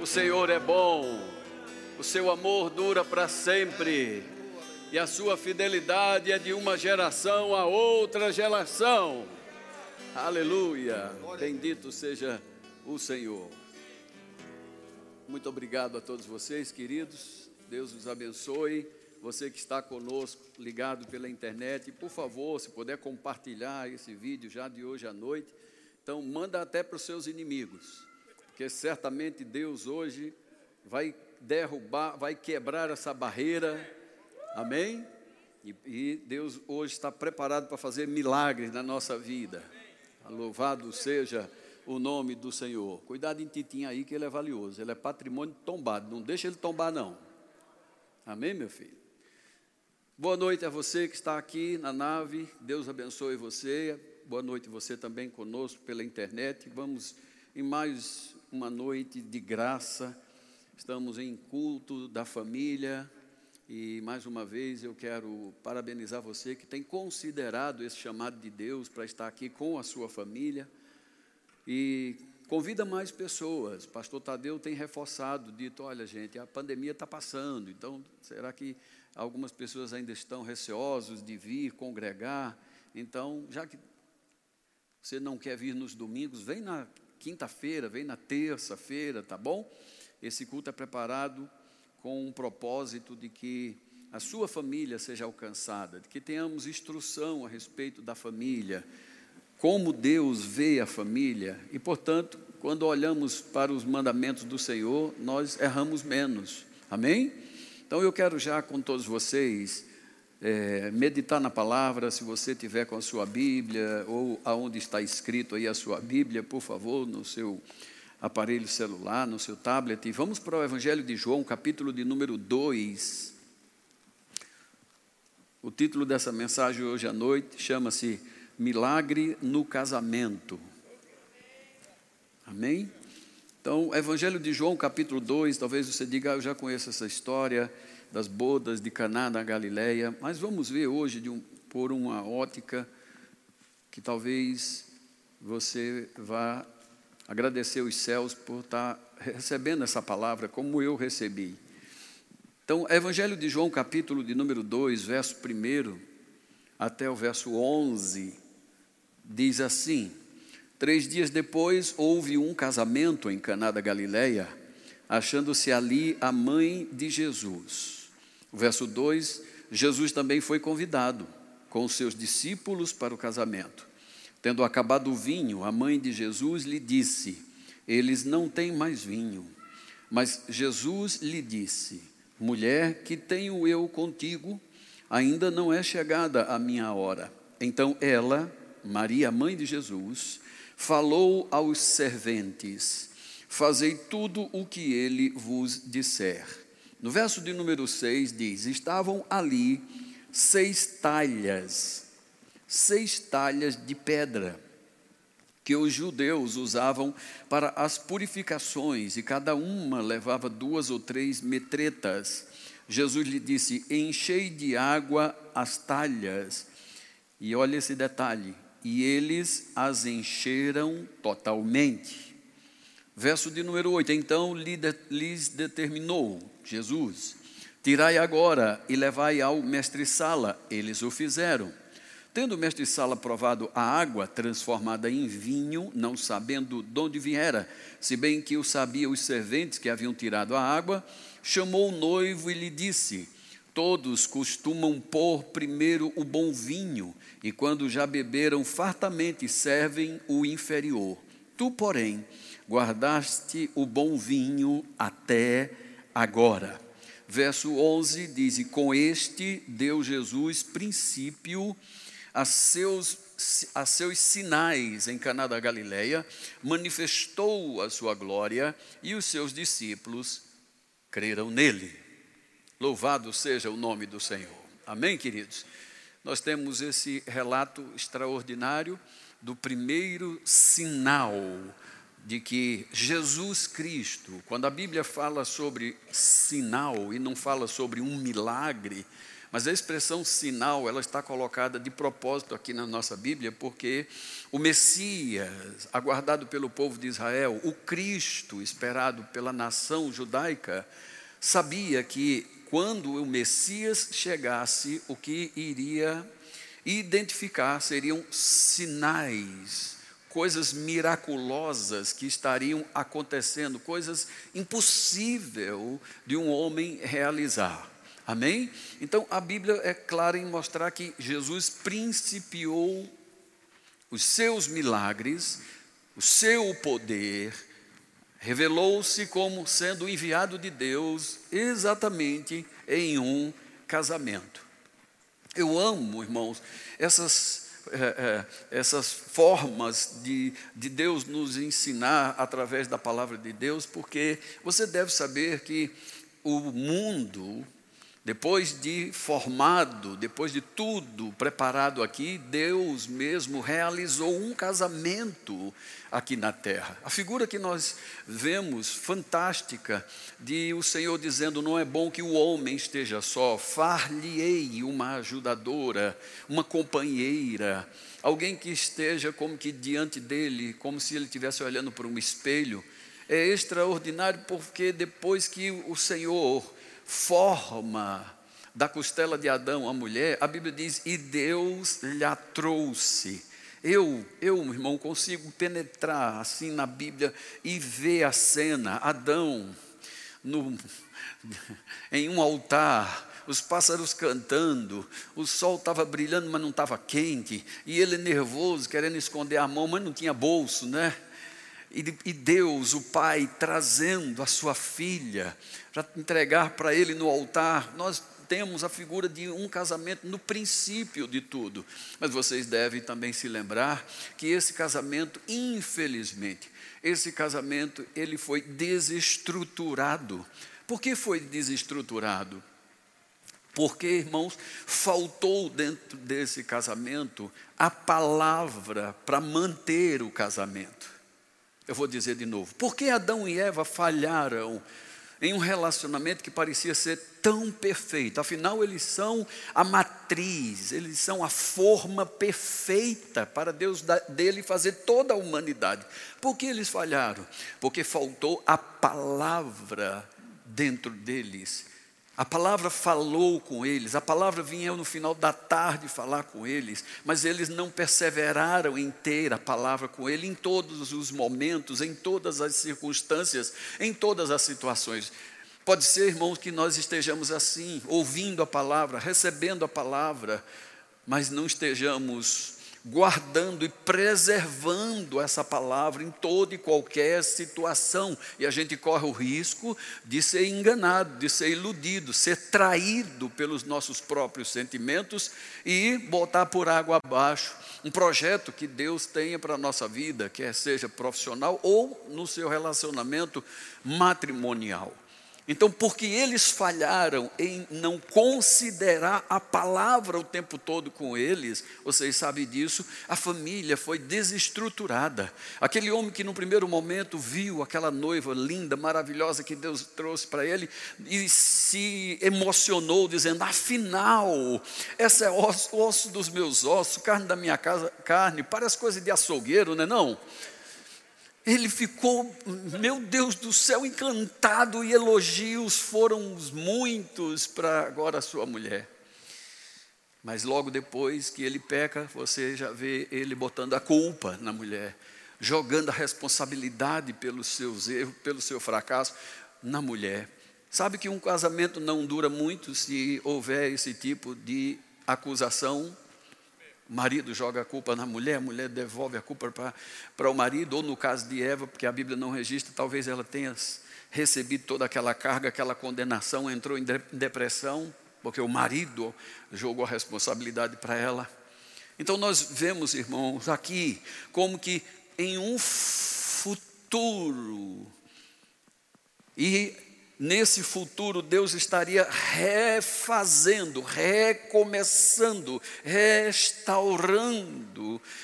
O Senhor é bom, o seu amor dura para sempre, e a sua fidelidade é de uma geração a outra geração. Aleluia! Bendito seja o Senhor. Muito obrigado a todos vocês, queridos. Deus os abençoe. Você que está conosco, ligado pela internet, por favor, se puder compartilhar esse vídeo já de hoje à noite, então manda até para os seus inimigos certamente Deus hoje vai derrubar, vai quebrar essa barreira, amém? E, e Deus hoje está preparado para fazer milagres na nossa vida. Louvado seja o nome do Senhor. Cuidado em Titinho aí, que ele é valioso, ele é patrimônio tombado, não deixa ele tombar, não. Amém, meu filho? Boa noite a você que está aqui na nave, Deus abençoe você. Boa noite você também conosco pela internet. Vamos em mais uma noite de graça. Estamos em culto da família e mais uma vez eu quero parabenizar você que tem considerado esse chamado de Deus para estar aqui com a sua família e convida mais pessoas. Pastor Tadeu tem reforçado, dito: olha, gente, a pandemia está passando, então será que algumas pessoas ainda estão receosos de vir congregar? Então, já que você não quer vir nos domingos, vem na quinta-feira, vem na terça-feira, tá bom? Esse culto é preparado com um propósito de que a sua família seja alcançada, de que tenhamos instrução a respeito da família, como Deus vê a família, e portanto, quando olhamos para os mandamentos do Senhor, nós erramos menos. Amém? Então eu quero já com todos vocês é, meditar na palavra, se você tiver com a sua Bíblia ou aonde está escrito aí a sua Bíblia, por favor, no seu aparelho celular, no seu tablet. E vamos para o Evangelho de João, capítulo de número 2. O título dessa mensagem hoje à noite chama-se Milagre no Casamento. Amém? Então, Evangelho de João, capítulo 2, talvez você diga, ah, eu já conheço essa história das bodas de Caná na Galileia, mas vamos ver hoje um, por uma ótica que talvez você vá agradecer os céus por estar recebendo essa palavra como eu recebi. Então, Evangelho de João, capítulo de número 2, verso 1 até o verso 11, diz assim: Três dias depois houve um casamento em Caná da Galileia, achando-se ali a mãe de Jesus. O verso 2: Jesus também foi convidado com os seus discípulos para o casamento. Tendo acabado o vinho, a mãe de Jesus lhe disse: Eles não têm mais vinho. Mas Jesus lhe disse: Mulher, que tenho eu contigo? Ainda não é chegada a minha hora. Então ela, Maria, mãe de Jesus, falou aos serventes: Fazei tudo o que ele vos disser. No verso de número 6 diz: Estavam ali seis talhas, seis talhas de pedra, que os judeus usavam para as purificações, e cada uma levava duas ou três metretas. Jesus lhe disse: Enchei de água as talhas. E olha esse detalhe: e eles as encheram totalmente. Verso de número 8: Então lhes determinou Jesus: Tirai agora e levai ao mestre-sala. Eles o fizeram. Tendo o mestre-sala provado a água transformada em vinho, não sabendo de onde viera, se bem que o sabiam os serventes que haviam tirado a água, chamou o noivo e lhe disse: Todos costumam pôr primeiro o bom vinho, e quando já beberam fartamente, servem o inferior. Tu, porém, guardaste o bom vinho até agora. Verso 11 diz: E com este deu Jesus princípio a seus, a seus sinais em Caná da Galileia, manifestou a sua glória e os seus discípulos creram nele. Louvado seja o nome do Senhor. Amém, queridos? Nós temos esse relato extraordinário do primeiro sinal de que Jesus Cristo, quando a Bíblia fala sobre sinal e não fala sobre um milagre, Mas a expressão sinal, ela está colocada de propósito aqui na nossa Bíblia, porque o Messias, aguardado pelo povo de Israel, o Cristo, esperado pela nação judaica, sabia que quando o Messias chegasse, o que iria identificar seriam sinais, coisas miraculosas que estariam acontecendo, coisas impossível de um homem realizar. Amém? Então a Bíblia é clara em mostrar que Jesus principiou os seus milagres, o seu poder, revelou-se como sendo enviado de Deus exatamente em um casamento. Eu amo, irmãos, essas, é, é, essas formas de, de Deus nos ensinar através da palavra de Deus, porque você deve saber que o mundo depois de formado, depois de tudo preparado aqui, Deus mesmo realizou um casamento aqui na terra. A figura que nós vemos, fantástica, de o Senhor dizendo: Não é bom que o homem esteja só, far-lhe-ei uma ajudadora, uma companheira, alguém que esteja como que diante dele, como se ele estivesse olhando para um espelho. É extraordinário porque depois que o Senhor forma da costela de Adão a mulher, a Bíblia diz: e Deus lhe trouxe. Eu, eu, meu irmão, consigo penetrar assim na Bíblia e ver a cena, Adão no, em um altar, os pássaros cantando, o sol estava brilhando, mas não estava quente, e ele nervoso, querendo esconder a mão, mas não tinha bolso, né? E, Deus, o Pai, trazendo a sua filha para entregar para Ele no altar, nós temos a figura de um casamento no princípio de tudo. Mas vocês devem também se lembrar que esse casamento, infelizmente, esse casamento ele foi desestruturado. Por que foi desestruturado? Porque, irmãos, faltou dentro desse casamento a palavra para manter o casamento. Eu vou dizer de novo. Por que Adão e Eva falharam em um relacionamento que parecia ser tão perfeito? Afinal, eles são a matriz, eles são a forma perfeita para Deus dele fazer toda a humanidade. Por que eles falharam? Porque faltou a palavra dentro deles a palavra falou com eles, a palavra vinha no final da tarde falar com eles, mas eles não perseveraram em ter a palavra com ele em todos os momentos, em todas as circunstâncias, em todas as situações. Pode ser, irmãos, que nós estejamos assim, ouvindo a palavra, recebendo a palavra, mas não estejamos guardando e preservando essa palavra em toda e qualquer situação. E a gente corre o risco de ser enganado, de ser iludido, ser traído pelos nossos próprios sentimentos e botar por água abaixo um projeto que Deus tenha para a nossa vida, quer seja profissional ou no seu relacionamento matrimonial. Então, porque eles falharam em não considerar a palavra o tempo todo com eles, vocês sabem disso, a família foi desestruturada. Aquele homem que no primeiro momento viu aquela noiva linda, maravilhosa que Deus trouxe para ele e se emocionou, dizendo: afinal, essa é osso, osso dos meus ossos, carne da minha casa, carne, parece coisa de açougueiro, não é? Não? Ele ficou, meu Deus do céu, encantado e elogios foram muitos para agora sua mulher. Mas logo depois que ele peca, você já vê ele botando a culpa na mulher, jogando a responsabilidade pelos seus erros, pelo seu fracasso na mulher. Sabe que um casamento não dura muito se houver esse tipo de acusação marido joga a culpa na mulher, a mulher devolve a culpa para o marido, ou no caso de Eva, porque a Bíblia não registra, talvez ela tenha recebido toda aquela carga, aquela condenação, entrou em depressão, porque o marido jogou a responsabilidade para ela. Então nós vemos, irmãos, aqui como que em um futuro, e nesse futuro Deus estaria refazendo, recomeçando, restaurando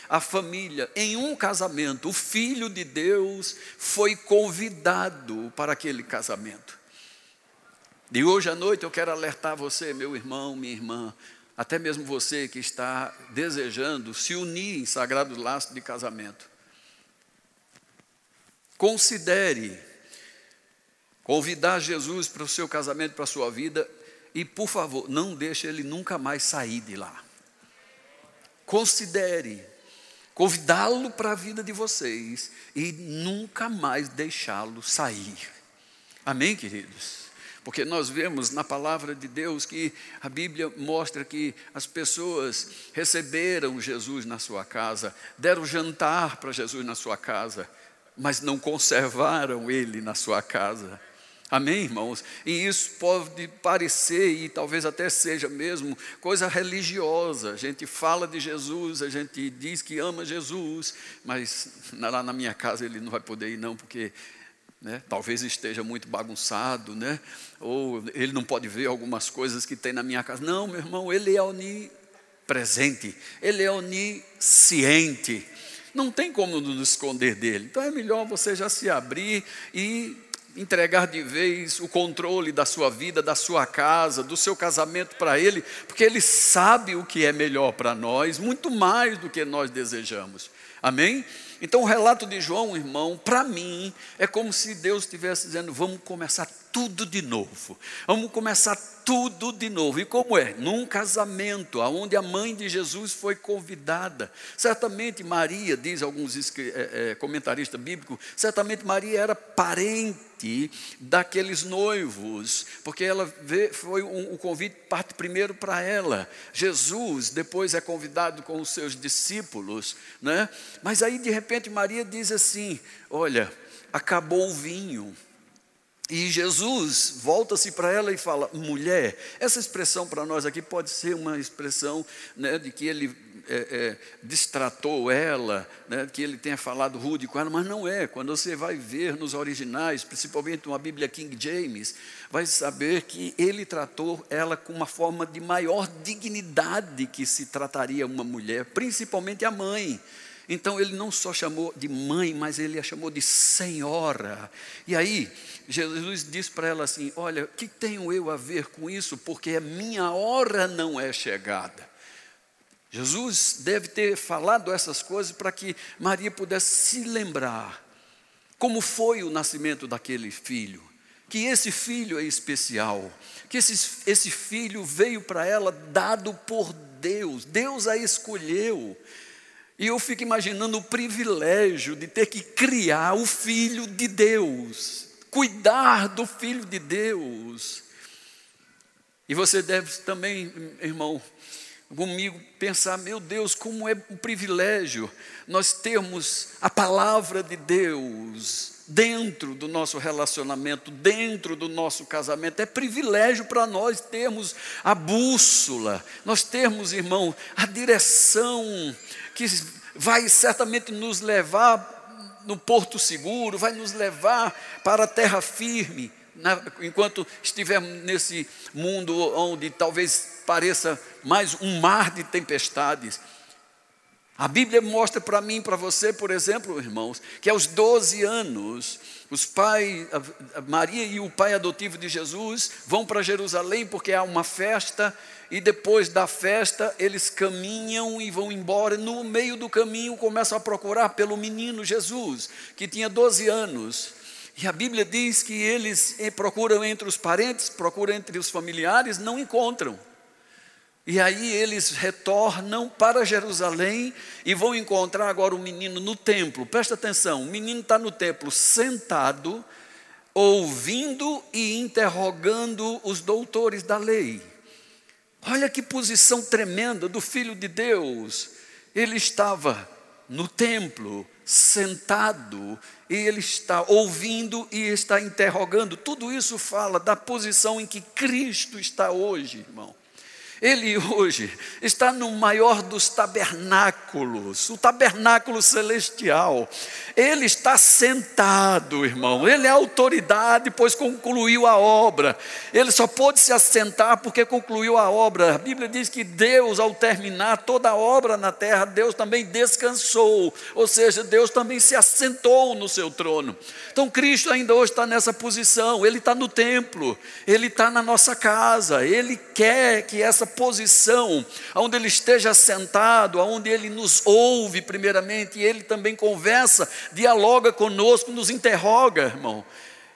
a família em um casamento. O filho de Deus foi convidado para aquele casamento. E hoje à noite eu quero alertar você, meu irmão, minha irmã, até mesmo você que está desejando se unir em sagrado laço de casamento. Considere convidar Jesus para o seu casamento, para a sua vida, e por favor, não deixe ele nunca mais sair de lá. Considere convidá-lo para a vida de vocês e nunca mais deixá-lo sair. Amém, queridos? Porque nós vemos na palavra de Deus que a Bíblia mostra que as pessoas receberam Jesus na sua casa, deram jantar para Jesus na sua casa, mas não conservaram ele na sua casa. Amém, irmãos? E isso pode parecer, e talvez até seja mesmo, coisa religiosa. A gente fala de Jesus, a gente diz que ama Jesus, mas lá na minha casa ele não vai poder ir, não, porque né? talvez esteja muito bagunçado, né? ou ele não pode ver algumas coisas que tem na minha casa. Não, meu irmão, ele é onipresente, ele é onisciente. Não tem como nos esconder dele. Então é melhor você já se abrir e entregar de vez o controle da sua vida, da sua casa, do seu casamento para Ele, porque Ele sabe o que é melhor para nós, muito mais do que nós desejamos. Amém? Então, o relato de João, irmão, para mim, é como se Deus estivesse dizendo: vamos começar tudo de novo. Vamos começar tudo de novo. E como é? Num casamento, onde a mãe de Jesus foi convidada. Certamente Maria, diz alguns é, é, comentaristas bíblicos, certamente Maria era parente daqueles noivos, porque ela vê, foi um, o convite parte primeiro para ela. Jesus depois é convidado com os seus discípulos, né? Mas aí de repente Maria diz assim: olha, acabou o vinho. E Jesus volta-se para ela e fala: mulher. Essa expressão para nós aqui pode ser uma expressão né, de que ele é, é, distratou ela, né, que ele tenha falado rude com ela, mas não é. Quando você vai ver nos originais, principalmente uma Bíblia King James, vai saber que ele tratou ela com uma forma de maior dignidade que se trataria uma mulher, principalmente a mãe. Então ele não só chamou de mãe, mas ele a chamou de senhora. E aí, Jesus disse para ela assim: Olha, o que tenho eu a ver com isso? Porque a minha hora não é chegada. Jesus deve ter falado essas coisas para que Maria pudesse se lembrar como foi o nascimento daquele filho, que esse filho é especial, que esse, esse filho veio para ela dado por Deus, Deus a escolheu. E eu fico imaginando o privilégio de ter que criar o filho de Deus, cuidar do filho de Deus. E você deve também, irmão, comigo pensar, meu Deus, como é um privilégio nós termos a palavra de Deus dentro do nosso relacionamento, dentro do nosso casamento. É privilégio para nós termos a bússola, nós termos, irmão, a direção que vai certamente nos levar no porto seguro, vai nos levar para a terra firme, na, enquanto estivermos nesse mundo onde talvez pareça mais um mar de tempestades. A Bíblia mostra para mim, para você, por exemplo, irmãos, que aos 12 anos, os pais, Maria e o pai adotivo de Jesus vão para Jerusalém porque há uma festa e depois da festa eles caminham e vão embora. No meio do caminho começam a procurar pelo menino Jesus, que tinha 12 anos. E a Bíblia diz que eles eh, procuram entre os parentes, procuram entre os familiares, não encontram. E aí eles retornam para Jerusalém e vão encontrar agora o menino no templo. Presta atenção: o menino está no templo sentado, ouvindo e interrogando os doutores da lei. Olha que posição tremenda do filho de Deus. Ele estava no templo, sentado, e ele está ouvindo e está interrogando. Tudo isso fala da posição em que Cristo está hoje, irmão. Ele hoje está no maior dos tabernáculos, o tabernáculo celestial. Ele está sentado, irmão. Ele é autoridade, pois concluiu a obra. Ele só pôde se assentar porque concluiu a obra. A Bíblia diz que Deus, ao terminar toda a obra na terra, Deus também descansou. Ou seja, Deus também se assentou no seu trono. Então, Cristo ainda hoje está nessa posição. Ele está no templo, ele está na nossa casa. Ele quer que essa essa posição, onde Ele esteja sentado, onde Ele nos ouve primeiramente, e Ele também conversa, dialoga conosco, nos interroga, irmão.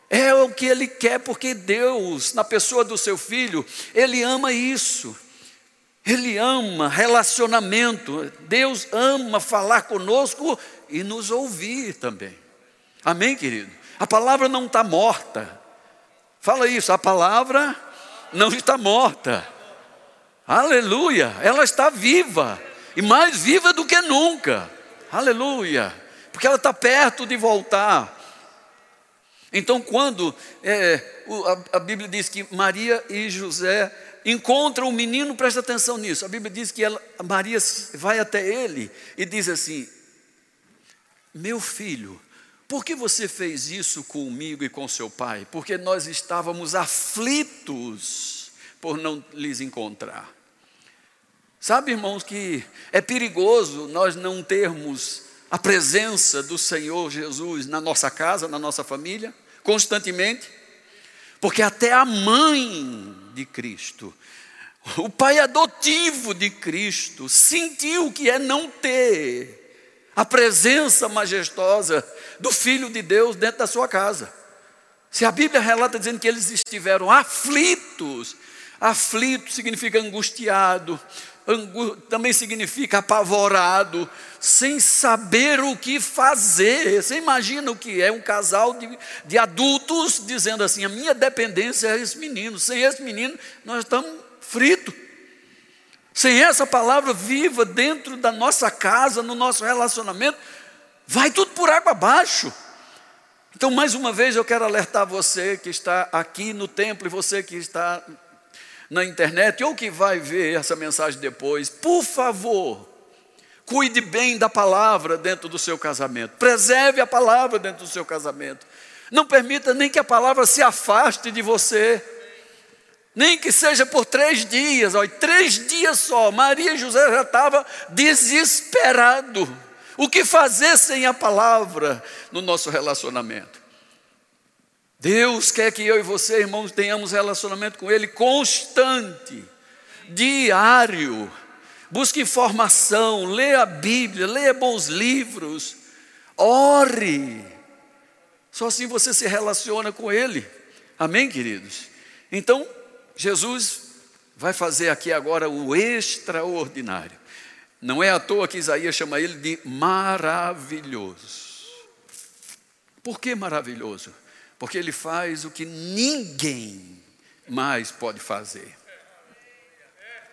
É o que Ele quer, porque Deus, na pessoa do seu filho, Ele ama isso. Ele ama relacionamento. Deus ama falar conosco e nos ouvir também. Amém, querido? A palavra não está morta. Fala isso, a palavra não está morta. Aleluia, ela está viva e mais viva do que nunca. Aleluia, porque ela está perto de voltar. Então, quando é, a, Bíblia diz que Maria e José encontram o menino, presta atenção nisso. A Bíblia diz que ela, Maria vai até ele e diz assim: Meu filho, por que você fez isso comigo e com seu pai? Porque nós estávamos aflitos por não lhes encontrar. Sabe, irmãos, que é perigoso nós não termos a presença do Senhor Jesus na nossa casa, na nossa família, constantemente, porque até a mãe de Cristo, o pai adotivo de Cristo, sentiu que é não ter a presença majestosa do Filho de Deus dentro da sua casa. Se a Bíblia relata dizendo que eles estiveram aflitos, aflito significa angustiado, também significa apavorado, sem saber o que fazer. Você imagina o que é um casal de, de adultos dizendo assim: a minha dependência é esse menino, sem esse menino nós estamos fritos. Sem essa palavra viva dentro da nossa casa, no nosso relacionamento, vai tudo por água abaixo. Então, mais uma vez, eu quero alertar você que está aqui no templo e você que está na internet ou que vai ver essa mensagem depois, por favor, cuide bem da palavra dentro do seu casamento, preserve a palavra dentro do seu casamento. Não permita nem que a palavra se afaste de você, nem que seja por três dias, ó, três dias só. Maria e José já estavam desesperados. O que fazer sem a palavra no nosso relacionamento? Deus quer que eu e você, irmãos, tenhamos relacionamento com Ele constante, diário. Busque informação, leia a Bíblia, leia bons livros, ore. Só assim você se relaciona com Ele. Amém, queridos? Então, Jesus vai fazer aqui agora o extraordinário. Não é à toa que Isaías chama ele de maravilhoso. Por que maravilhoso? Porque ele faz o que ninguém mais pode fazer.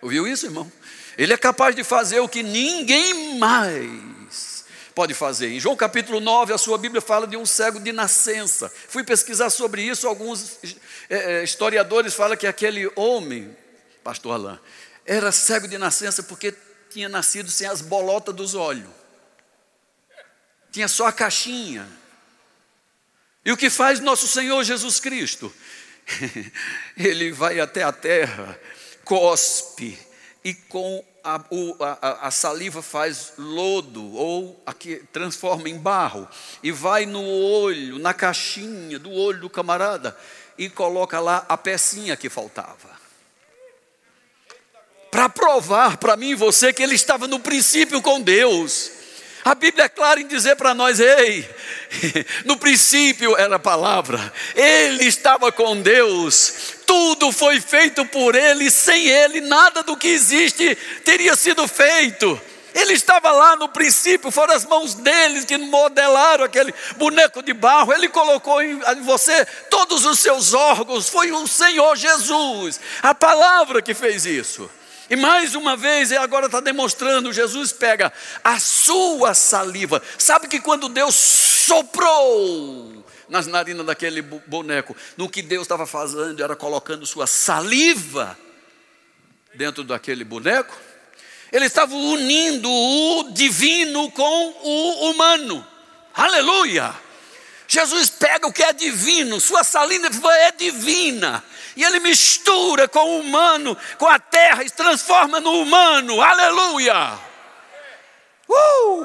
Ouviu isso, irmão? Ele é capaz de fazer o que ninguém mais pode fazer. Em João capítulo 9, a sua Bíblia fala de um cego de nascença. Fui pesquisar sobre isso, alguns é, historiadores falam que aquele homem, pastor Alain, era cego de nascença porque tinha nascido sem as bolotas dos olhos. Tinha só a caixinha. E o que faz nosso Senhor Jesus Cristo? Ele vai até a terra, cospe, e com a, a, a, saliva faz lodo, ou transforma em barro, e vai no olho, na caixinha do olho do camarada, e coloca lá a pecinha que faltava. Para provar para mim e você que ele estava no princípio com Deus. A Bíblia é clara em dizer para nós: ei, no princípio era a palavra, ele estava com Deus, tudo foi feito por ele, sem ele nada do que existe teria sido feito. Ele estava lá no princípio, foram as mãos dele que modelaram aquele boneco de barro. Ele colocou em você todos os seus órgãos. Foi o Senhor Jesus, a palavra que fez isso. E mais uma vez, ele agora está demonstrando: Jesus pega a sua saliva. Sabe que quando Deus soprou nas narinas daquele boneco, no que Deus estava fazendo era colocando sua saliva dentro daquele boneco. Ele estava unindo o divino com o humano. Aleluia! Jesus pega o que é divino, sua saliva é divina, e ele mistura com o humano, com a terra, e transforma no humano. Aleluia! Uh!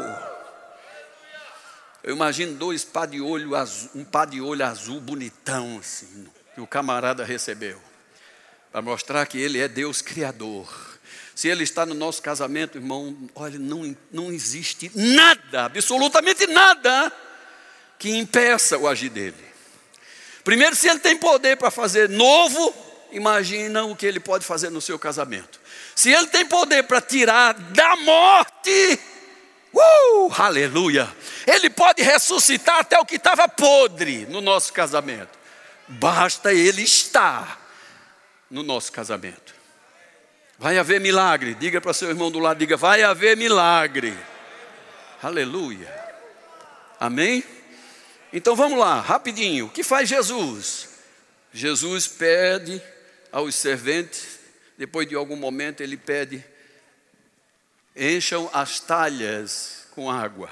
Eu imagino dois pá de olho azul, um pá de olho azul bonitão assim, que o camarada recebeu, para mostrar que ele é Deus criador. Se ele está no nosso casamento, irmão, olha, não, não existe nada, absolutamente nada, que impeça o agir dele. Primeiro, se ele tem poder para fazer novo, imagina o que ele pode fazer no seu casamento. Se ele tem poder para tirar da morte, uh, aleluia, ele pode ressuscitar até o que estava podre no nosso casamento. Basta ele estar no nosso casamento. Vai haver milagre. Diga para seu irmão do lado, diga, vai haver milagre. Aleluia. Amém? Então vamos lá, rapidinho. O que faz Jesus? Jesus pede aos serventes, depois de algum momento ele pede, encham as talhas com água.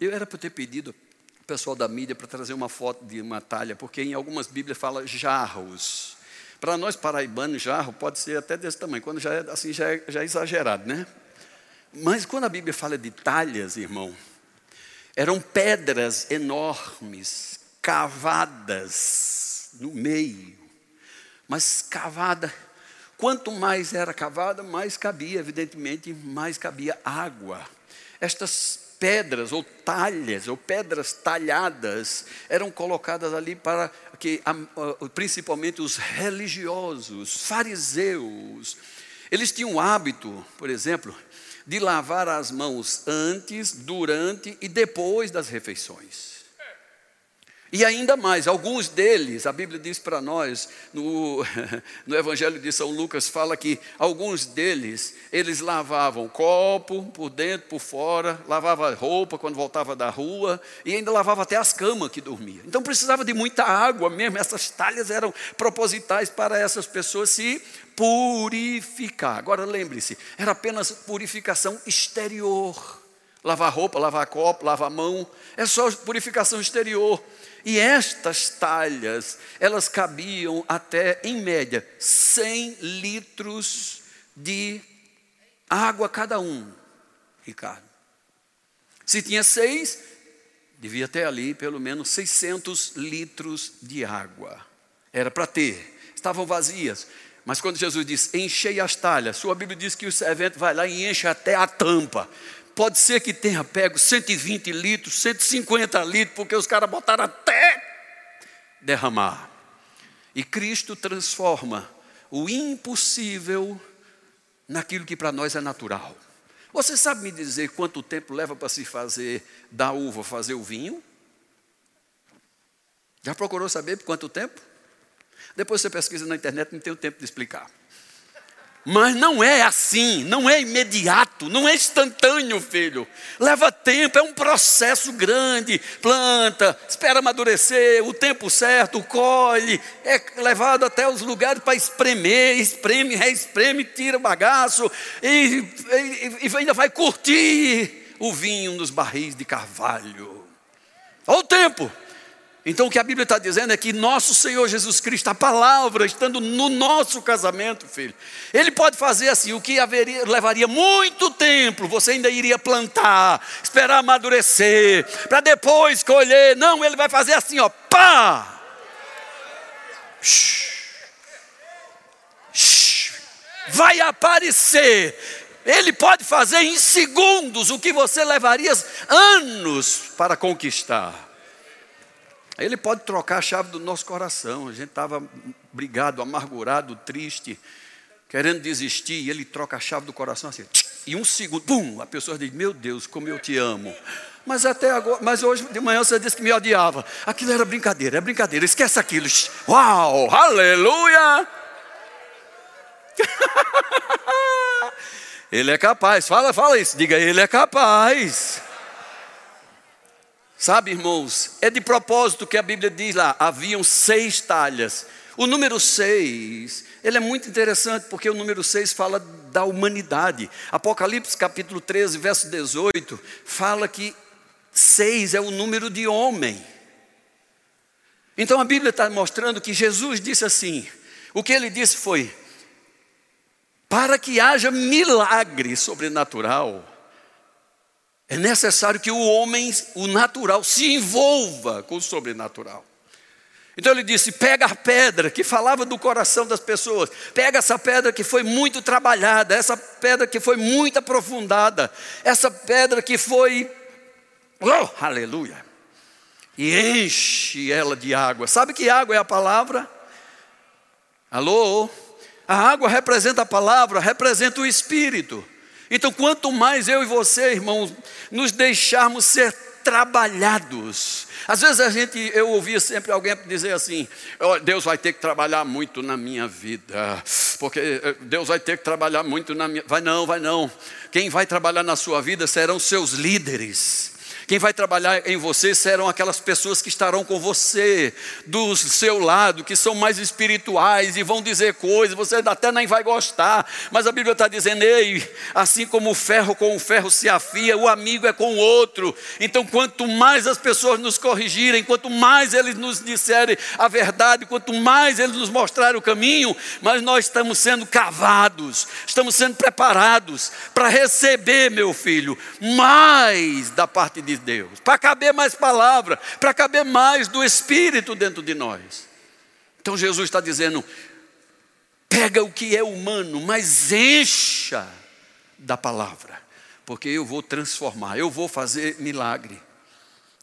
Eu era para ter pedido ao pessoal da mídia para trazer uma foto de uma talha, porque em algumas Bíblias fala jarros. Para nós paraibanos, jarro pode ser até desse tamanho, quando já é assim já é, já é exagerado, né? Mas quando a Bíblia fala de talhas, irmão, eram pedras enormes, cavadas no meio. Mas cavada, quanto mais era cavada, mais cabia, evidentemente, mais cabia água. Estas pedras ou talhas ou pedras talhadas eram colocadas ali para que principalmente os religiosos, fariseus, eles tinham o hábito, por exemplo, de lavar as mãos antes, durante e depois das refeições. E ainda mais, alguns deles, a Bíblia diz para nós, no, no Evangelho de São Lucas, fala que alguns deles, eles lavavam copo por dentro, por fora, lavava roupa quando voltava da rua, e ainda lavava até as camas que dormia. Então precisava de muita água mesmo, essas talhas eram propositais para essas pessoas se purificar. Agora lembre-se, era apenas purificação exterior. Lavar roupa, lavar copo, lavar mão, é só purificação exterior. E estas talhas, elas cabiam até, em média, 100 litros de água cada um, Ricardo. Se tinha seis, devia ter ali pelo menos 600 litros de água. Era para ter. Estavam vazias. Mas quando Jesus diz, enchei as talhas, sua Bíblia diz que o servente vai lá e enche até a tampa. Pode ser que tenha pego 120 litros, 150 litros, porque os caras botaram até derramar. E Cristo transforma o impossível naquilo que para nós é natural. Você sabe me dizer quanto tempo leva para se fazer da uva fazer o vinho? Já procurou saber por quanto tempo? Depois você pesquisa na internet, não tenho tempo de explicar. Mas não é assim, não é imediato, não é instantâneo, filho. Leva tempo, é um processo grande. Planta, espera amadurecer, o tempo certo, colhe, é levado até os lugares para espremer, espreme, reespreme, tira o bagaço e, e, e ainda vai curtir o vinho nos barris de carvalho. Olha o tempo. Então o que a Bíblia está dizendo é que nosso Senhor Jesus Cristo, a palavra, estando no nosso casamento, filho, Ele pode fazer assim, o que haveria, levaria muito tempo, você ainda iria plantar, esperar amadurecer, para depois colher. Não, Ele vai fazer assim, ó, pá! Shhh. Shhh. Vai aparecer. Ele pode fazer em segundos o que você levaria anos para conquistar. Ele pode trocar a chave do nosso coração. A gente estava brigado, amargurado, triste, querendo desistir, e ele troca a chave do coração assim, e um segundo, pum, a pessoa diz: Meu Deus, como eu te amo. Mas até agora, mas hoje de manhã você disse que me odiava. Aquilo era brincadeira, é brincadeira, esquece aquilo. Uau, aleluia! ele é capaz, fala, fala isso, diga, ele é capaz. Sabe, irmãos, é de propósito que a Bíblia diz lá: haviam seis talhas. O número 6, ele é muito interessante porque o número 6 fala da humanidade. Apocalipse capítulo 13, verso 18, fala que 6 é o número de homem. Então a Bíblia está mostrando que Jesus disse assim: o que ele disse foi: para que haja milagre sobrenatural, é necessário que o homem, o natural, se envolva com o sobrenatural. Então ele disse: pega a pedra que falava do coração das pessoas, pega essa pedra que foi muito trabalhada, essa pedra que foi muito aprofundada, essa pedra que foi, oh, aleluia, e enche ela de água. Sabe que água é a palavra? Alô? A água representa a palavra, representa o Espírito. Então, quanto mais eu e você, irmãos, nos deixarmos ser trabalhados. Às vezes a gente, eu ouvia sempre alguém dizer assim: Deus vai ter que trabalhar muito na minha vida, porque eh, Deus vai ter que trabalhar muito na minha. Vai não, vai não. Quem vai trabalhar na sua vida serão seus líderes. Quem vai trabalhar em você serão aquelas pessoas que estarão com você, do seu lado, que são mais espirituais e vão dizer coisas, você até nem vai gostar, mas a Bíblia está dizendo: ei, assim como o ferro com o ferro se afia, o amigo é com o outro. Então, quanto mais as pessoas nos corrigirem, quanto mais eles nos disserem a verdade, quanto mais eles nos mostrarem o caminho, mais nós estamos sendo cavados, estamos sendo preparados para receber, meu filho, mais da parte de de Deus, para caber mais palavra, para caber mais do Espírito dentro de nós. Então Jesus está dizendo: pega o que é humano, mas encha da palavra, porque eu vou transformar, eu vou fazer milagre.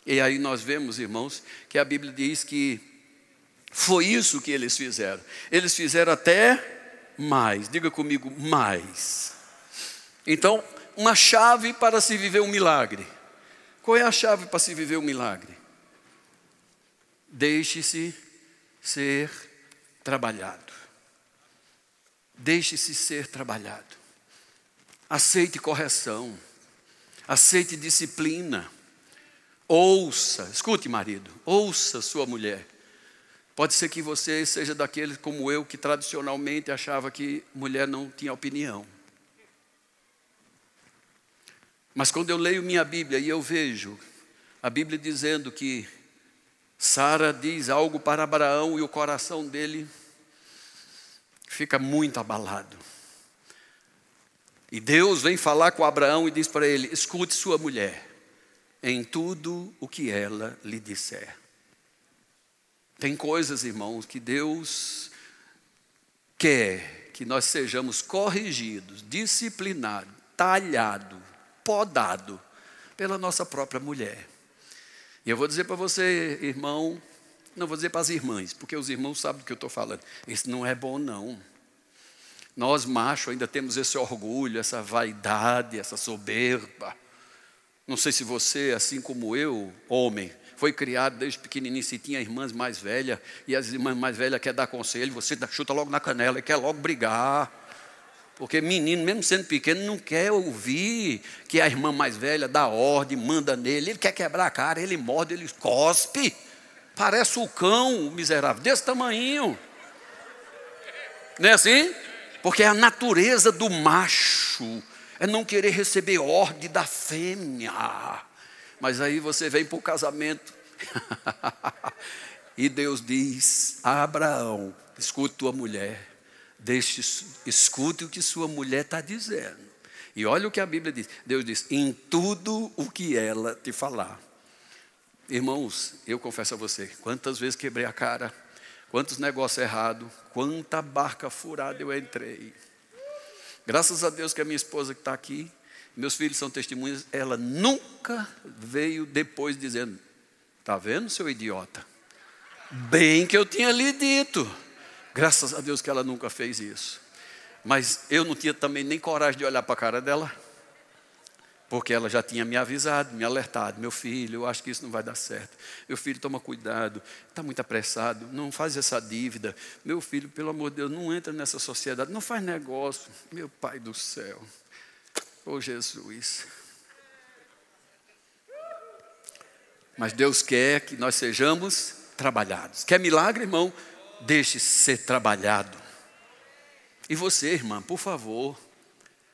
E aí nós vemos, irmãos, que a Bíblia diz que foi isso que eles fizeram. Eles fizeram até mais, diga comigo, mais. Então, uma chave para se viver um milagre qual é a chave para se viver o um milagre? Deixe-se ser trabalhado. Deixe-se ser trabalhado. Aceite correção. Aceite disciplina. Ouça, escute, marido, ouça sua mulher. Pode ser que você seja daqueles como eu que tradicionalmente achava que mulher não tinha opinião. Mas quando eu leio minha Bíblia e eu vejo a Bíblia dizendo que Sara diz algo para Abraão e o coração dele fica muito abalado. E Deus vem falar com Abraão e diz para ele: escute sua mulher em tudo o que ela lhe disser. Tem coisas, irmãos, que Deus quer que nós sejamos corrigidos, disciplinados, talhados, podado pela nossa própria mulher. E eu vou dizer para você, irmão, não vou dizer para as irmãs, porque os irmãos sabem do que eu estou falando. Isso não é bom, não. Nós, machos, ainda temos esse orgulho, essa vaidade, essa soberba. Não sei se você, assim como eu, homem, foi criado desde pequenininho, se tinha irmãs mais velhas, e as irmãs mais velhas querem dar conselho, você chuta logo na canela e quer logo brigar. Porque menino, mesmo sendo pequeno, não quer ouvir que a irmã mais velha dá ordem, manda nele. Ele quer quebrar a cara, ele morde, ele cospe. Parece o cão, o miserável, desse tamanho. Não é assim? Porque é a natureza do macho é não querer receber ordem da fêmea. Mas aí você vem para o casamento. e Deus diz a Abraão: escute tua mulher Deixe, escute o que sua mulher está dizendo. E olha o que a Bíblia diz. Deus diz: em tudo o que ela te falar. Irmãos, eu confesso a você, quantas vezes quebrei a cara, quantos negócios errados, quanta barca furada eu entrei. Graças a Deus que a minha esposa que está aqui, meus filhos são testemunhas, ela nunca veio depois dizendo: Está vendo, seu idiota? Bem que eu tinha lhe dito. Graças a Deus que ela nunca fez isso. Mas eu não tinha também nem coragem de olhar para a cara dela, porque ela já tinha me avisado, me alertado: meu filho, eu acho que isso não vai dar certo. Meu filho, toma cuidado, está muito apressado, não faz essa dívida. Meu filho, pelo amor de Deus, não entra nessa sociedade, não faz negócio. Meu pai do céu, oh Jesus. Mas Deus quer que nós sejamos trabalhados. Quer milagre, irmão? Deixe ser trabalhado. E você, irmã, por favor,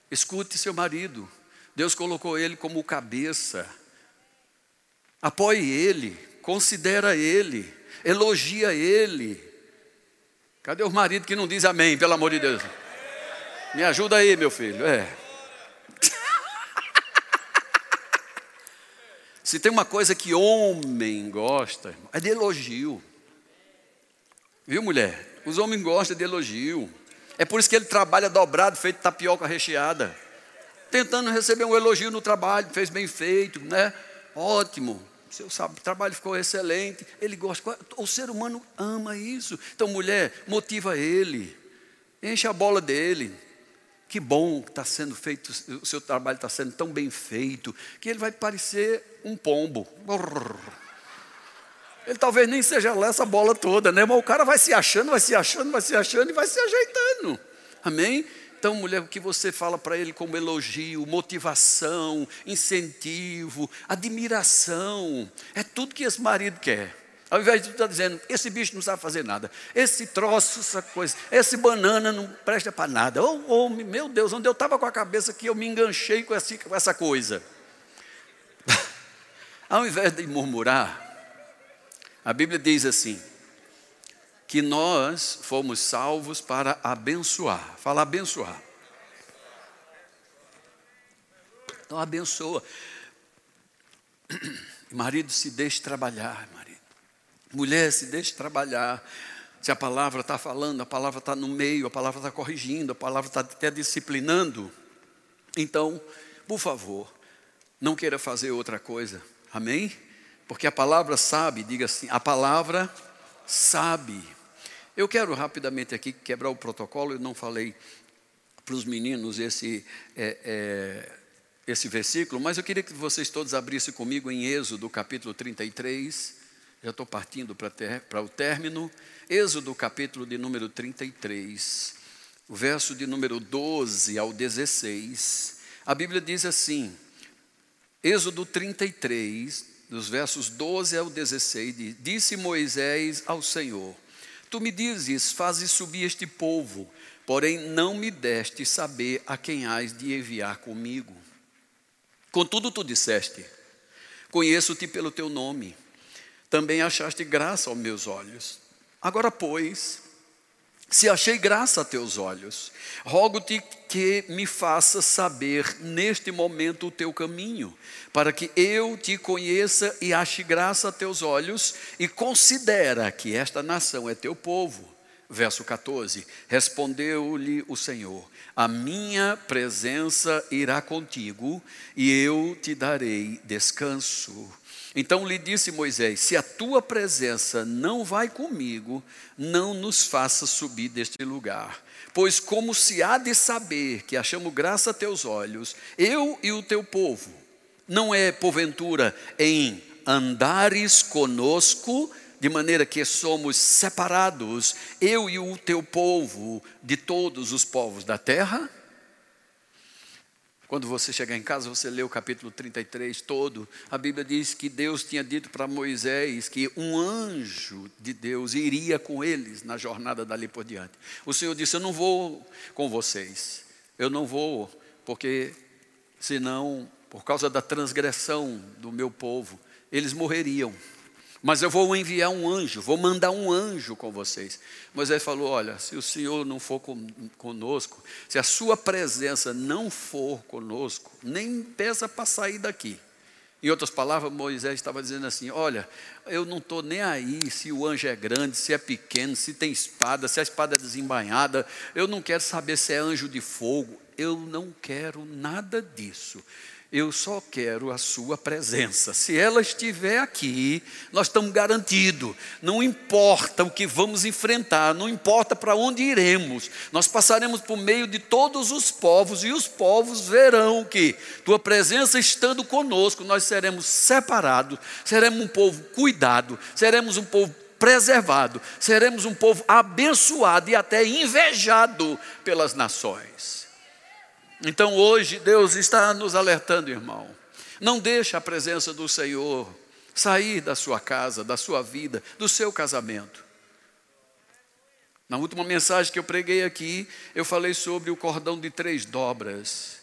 escute seu marido. Deus colocou ele como cabeça. Apoie ele, considera ele, elogia ele. Cadê o marido que não diz amém, pelo amor de Deus? Me ajuda aí, meu filho. É. Se tem uma coisa que homem gosta, é de elogio. Viu, mulher? Os homens gostam de elogio. É por isso que ele trabalha dobrado, feito tapioca recheada. Tentando receber um elogio no trabalho, fez bem feito, né? Ótimo. Seu trabalho ficou excelente. Ele gosta. O ser humano ama isso. Então, mulher, motiva ele. Enche a bola dele. Que bom que está sendo feito, o seu trabalho está sendo tão bem feito, que ele vai parecer um pombo. Ele talvez nem seja lá essa bola toda, né? Mas o cara vai se achando, vai se achando, vai se achando e vai se ajeitando. Amém? Então, mulher, o que você fala para ele como elogio, motivação, incentivo, admiração, é tudo que esse marido quer. Ao invés de estar dizendo, esse bicho não sabe fazer nada, esse troço, essa coisa, esse banana não presta para nada. Oh, oh, meu Deus, onde eu estava com a cabeça que eu me enganchei com essa, com essa coisa. Ao invés de murmurar, a Bíblia diz assim: que nós fomos salvos para abençoar. Fala abençoar. Então abençoa. Marido, se deixe trabalhar, marido. Mulher, se deixe trabalhar. Se a palavra está falando, a palavra está no meio, a palavra está corrigindo, a palavra está até disciplinando. Então, por favor, não queira fazer outra coisa. Amém? Porque a palavra sabe, diga assim, a palavra sabe. Eu quero rapidamente aqui quebrar o protocolo, eu não falei para os meninos esse, é, é, esse versículo, mas eu queria que vocês todos abrissem comigo em Êxodo capítulo 33. Já estou partindo para, o término. Êxodo capítulo de número 33, o verso de número 12 ao 16. A Bíblia diz assim, Êxodo 33, dos versos 12 ao 16, disse Moisés ao Senhor: Tu me dizes, fazes subir este povo, porém não me deste saber a quem hás de enviar comigo. Contudo, tu disseste: Conheço-te pelo teu nome, também achaste graça aos meus olhos. Agora, pois, se achei graça a teus olhos, rogo-te que me faças saber neste momento o teu caminho, para que eu te conheça e ache graça a teus olhos, e considera que esta nação é teu povo. Verso 14: Respondeu-lhe o Senhor: A minha presença irá contigo, e eu te darei descanso. Então lhe disse Moisés: Se a tua presença não vai comigo, não nos faça subir deste lugar. Pois, como se há de saber que achamos graça a teus olhos, eu e o teu povo, não é porventura em andares conosco, de maneira que somos separados, eu e o teu povo, de todos os povos da terra? Quando você chegar em casa, você lê o capítulo 33 todo. A Bíblia diz que Deus tinha dito para Moisés que um anjo de Deus iria com eles na jornada dali por diante. O Senhor disse: Eu não vou com vocês. Eu não vou, porque senão, por causa da transgressão do meu povo, eles morreriam. Mas eu vou enviar um anjo, vou mandar um anjo com vocês. Moisés falou: Olha, se o Senhor não for conosco, se a sua presença não for conosco, nem peça para sair daqui. Em outras palavras, Moisés estava dizendo assim: Olha, eu não estou nem aí se o anjo é grande, se é pequeno, se tem espada, se a espada é desembainhada. Eu não quero saber se é anjo de fogo. Eu não quero nada disso. Eu só quero a sua presença. Se ela estiver aqui, nós estamos garantidos. Não importa o que vamos enfrentar, não importa para onde iremos, nós passaremos por meio de todos os povos e os povos verão que tua presença estando conosco, nós seremos separados, seremos um povo cuidado, seremos um povo preservado, seremos um povo abençoado e até invejado pelas nações. Então hoje Deus está nos alertando, irmão. Não deixe a presença do Senhor sair da sua casa, da sua vida, do seu casamento. Na última mensagem que eu preguei aqui, eu falei sobre o cordão de três dobras.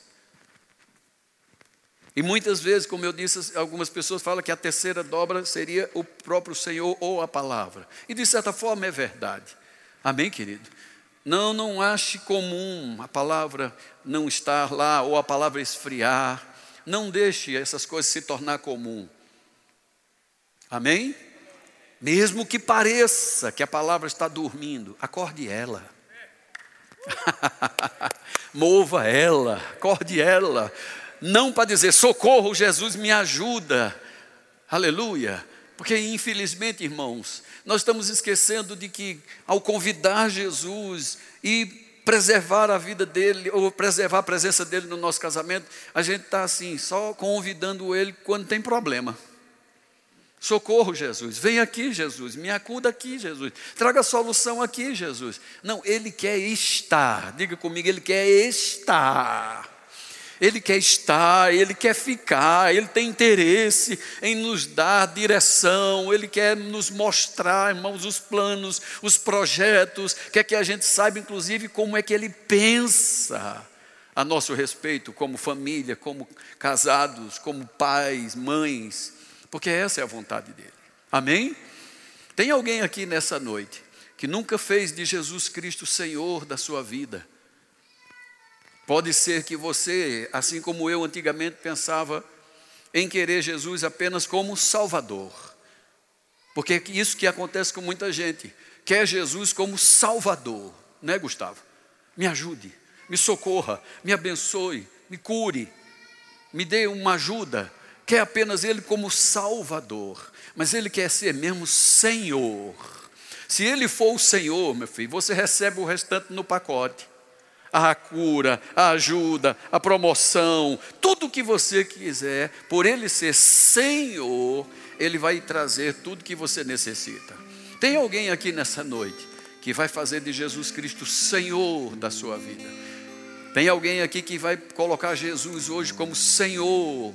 E muitas vezes, como eu disse, algumas pessoas falam que a terceira dobra seria o próprio Senhor ou a palavra. E de certa forma é verdade. Amém, querido? Não, não ache comum a palavra não estar lá ou a palavra esfriar. Não deixe essas coisas se tornar comum. Amém? Mesmo que pareça que a palavra está dormindo, acorde ela. Mova ela, acorde ela não para dizer socorro, Jesus me ajuda. Aleluia. Porque infelizmente, irmãos, nós estamos esquecendo de que ao convidar Jesus e preservar a vida dele, ou preservar a presença dele no nosso casamento, a gente está assim, só convidando ele quando tem problema. Socorro, Jesus. Vem aqui, Jesus. Me acuda aqui, Jesus. Traga solução aqui, Jesus. Não, ele quer estar. Diga comigo, ele quer estar. Ele quer estar, Ele quer ficar, Ele tem interesse em nos dar direção, Ele quer nos mostrar, irmãos, os planos, os projetos, quer que a gente saiba, inclusive, como é que Ele pensa a nosso respeito, como família, como casados, como pais, mães, porque essa é a vontade dEle. Amém? Tem alguém aqui nessa noite que nunca fez de Jesus Cristo Senhor da sua vida? Pode ser que você, assim como eu antigamente pensava em querer Jesus apenas como Salvador. Porque é isso que acontece com muita gente. Quer Jesus como Salvador, né, Gustavo? Me ajude, me socorra, me abençoe, me cure, me dê uma ajuda. Quer apenas Ele como Salvador, mas Ele quer ser mesmo Senhor. Se Ele for o Senhor, meu filho, você recebe o restante no pacote a cura, a ajuda, a promoção, tudo o que você quiser, por Ele ser Senhor, Ele vai trazer tudo que você necessita. Tem alguém aqui nessa noite que vai fazer de Jesus Cristo Senhor da sua vida? Tem alguém aqui que vai colocar Jesus hoje como Senhor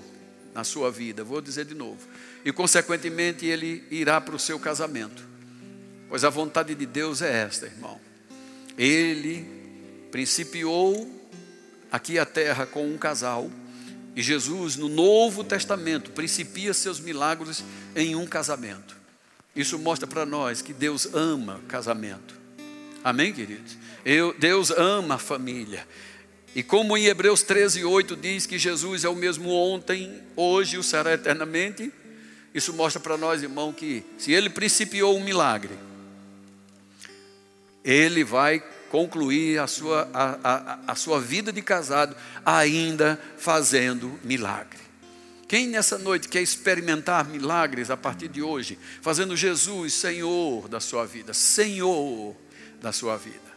na sua vida? Vou dizer de novo. E, consequentemente, ele irá para o seu casamento. Pois a vontade de Deus é esta, irmão. Ele principiou aqui a terra com um casal, e Jesus, no Novo Testamento, principia seus milagres em um casamento. Isso mostra para nós que Deus ama casamento. Amém, queridos? Eu, Deus ama a família. E como em Hebreus 13, 8 diz que Jesus é o mesmo ontem, hoje e o será eternamente, isso mostra para nós, irmão, que se ele principiou um milagre, ele vai concluir a sua, a, a, a sua vida de casado ainda fazendo milagre. Quem nessa noite quer experimentar milagres a partir de hoje, fazendo Jesus Senhor da sua vida, Senhor da sua vida?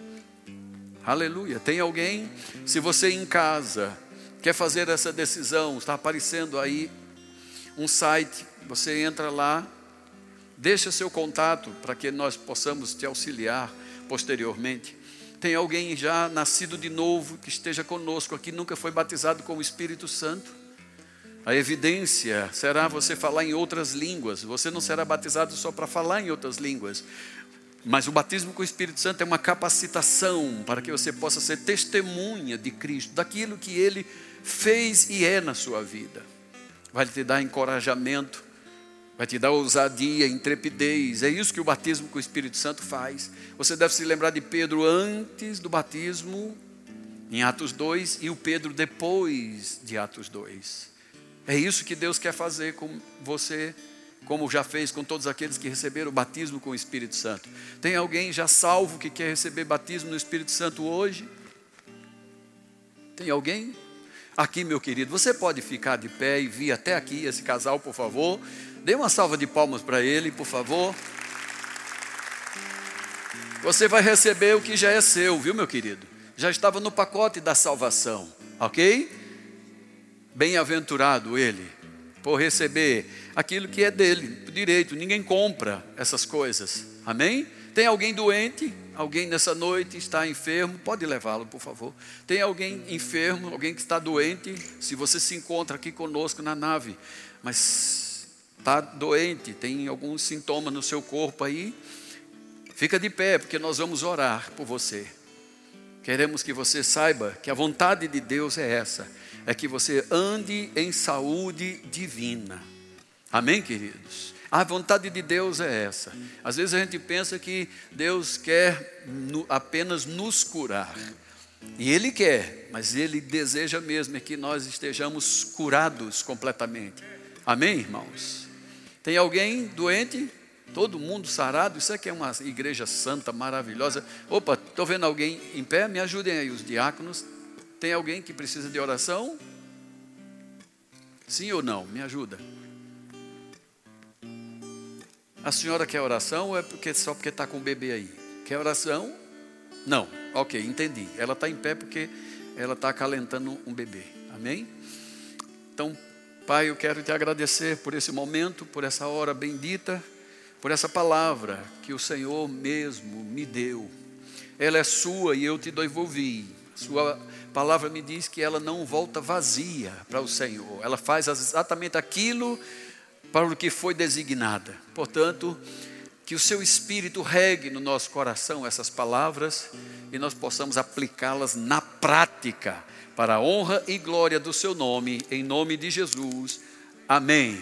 Aleluia. Tem alguém? Se você em casa quer fazer essa decisão, está aparecendo aí um site, você entra lá, deixa seu contato para que nós possamos te auxiliar posteriormente. Tem alguém já nascido de novo que esteja conosco aqui, nunca foi batizado com o Espírito Santo? A evidência será você falar em outras línguas. Você não será batizado só para falar em outras línguas. Mas o batismo com o Espírito Santo é uma capacitação para que você possa ser testemunha de Cristo, daquilo que Ele fez e é na sua vida. Vai te dar encorajamento, vai te dar ousadia, intrepidez. É isso que o batismo com o Espírito Santo faz. Você deve se lembrar de Pedro antes do batismo, em Atos 2, e o Pedro depois de Atos 2. É isso que Deus quer fazer com você, como já fez com todos aqueles que receberam o batismo com o Espírito Santo. Tem alguém já salvo que quer receber batismo no Espírito Santo hoje? Tem alguém? Aqui, meu querido, você pode ficar de pé e vir até aqui, esse casal, por favor. Dê uma salva de palmas para ele, por favor. Você vai receber o que já é seu, viu, meu querido? Já estava no pacote da salvação, ok? Bem-aventurado ele, por receber aquilo que é dele, direito. Ninguém compra essas coisas, amém? Tem alguém doente? Alguém nessa noite está enfermo? Pode levá-lo, por favor. Tem alguém enfermo? Alguém que está doente? Se você se encontra aqui conosco na nave, mas está doente, tem alguns sintomas no seu corpo aí, Fica de pé, porque nós vamos orar por você. Queremos que você saiba que a vontade de Deus é essa: é que você ande em saúde divina. Amém, queridos? A vontade de Deus é essa. Às vezes a gente pensa que Deus quer apenas nos curar. E Ele quer, mas Ele deseja mesmo é que nós estejamos curados completamente. Amém, irmãos? Tem alguém doente? Todo mundo sarado? Isso aqui é uma igreja santa, maravilhosa. Opa, estou vendo alguém em pé? Me ajudem aí, os diáconos. Tem alguém que precisa de oração? Sim ou não? Me ajuda. A senhora quer oração ou é porque, só porque está com o bebê aí? Quer oração? Não. Ok, entendi. Ela está em pé porque ela está acalentando um bebê. Amém? Então, Pai, eu quero te agradecer por esse momento, por essa hora bendita, por essa palavra que o Senhor mesmo me deu. Ela é sua e eu te devolvi. Sua palavra me diz que ela não volta vazia para o Senhor. Ela faz exatamente aquilo para o que foi designada. Portanto, que o seu espírito regue no nosso coração essas palavras e nós possamos aplicá-las na prática para a honra e glória do seu nome, em nome de Jesus. Amém.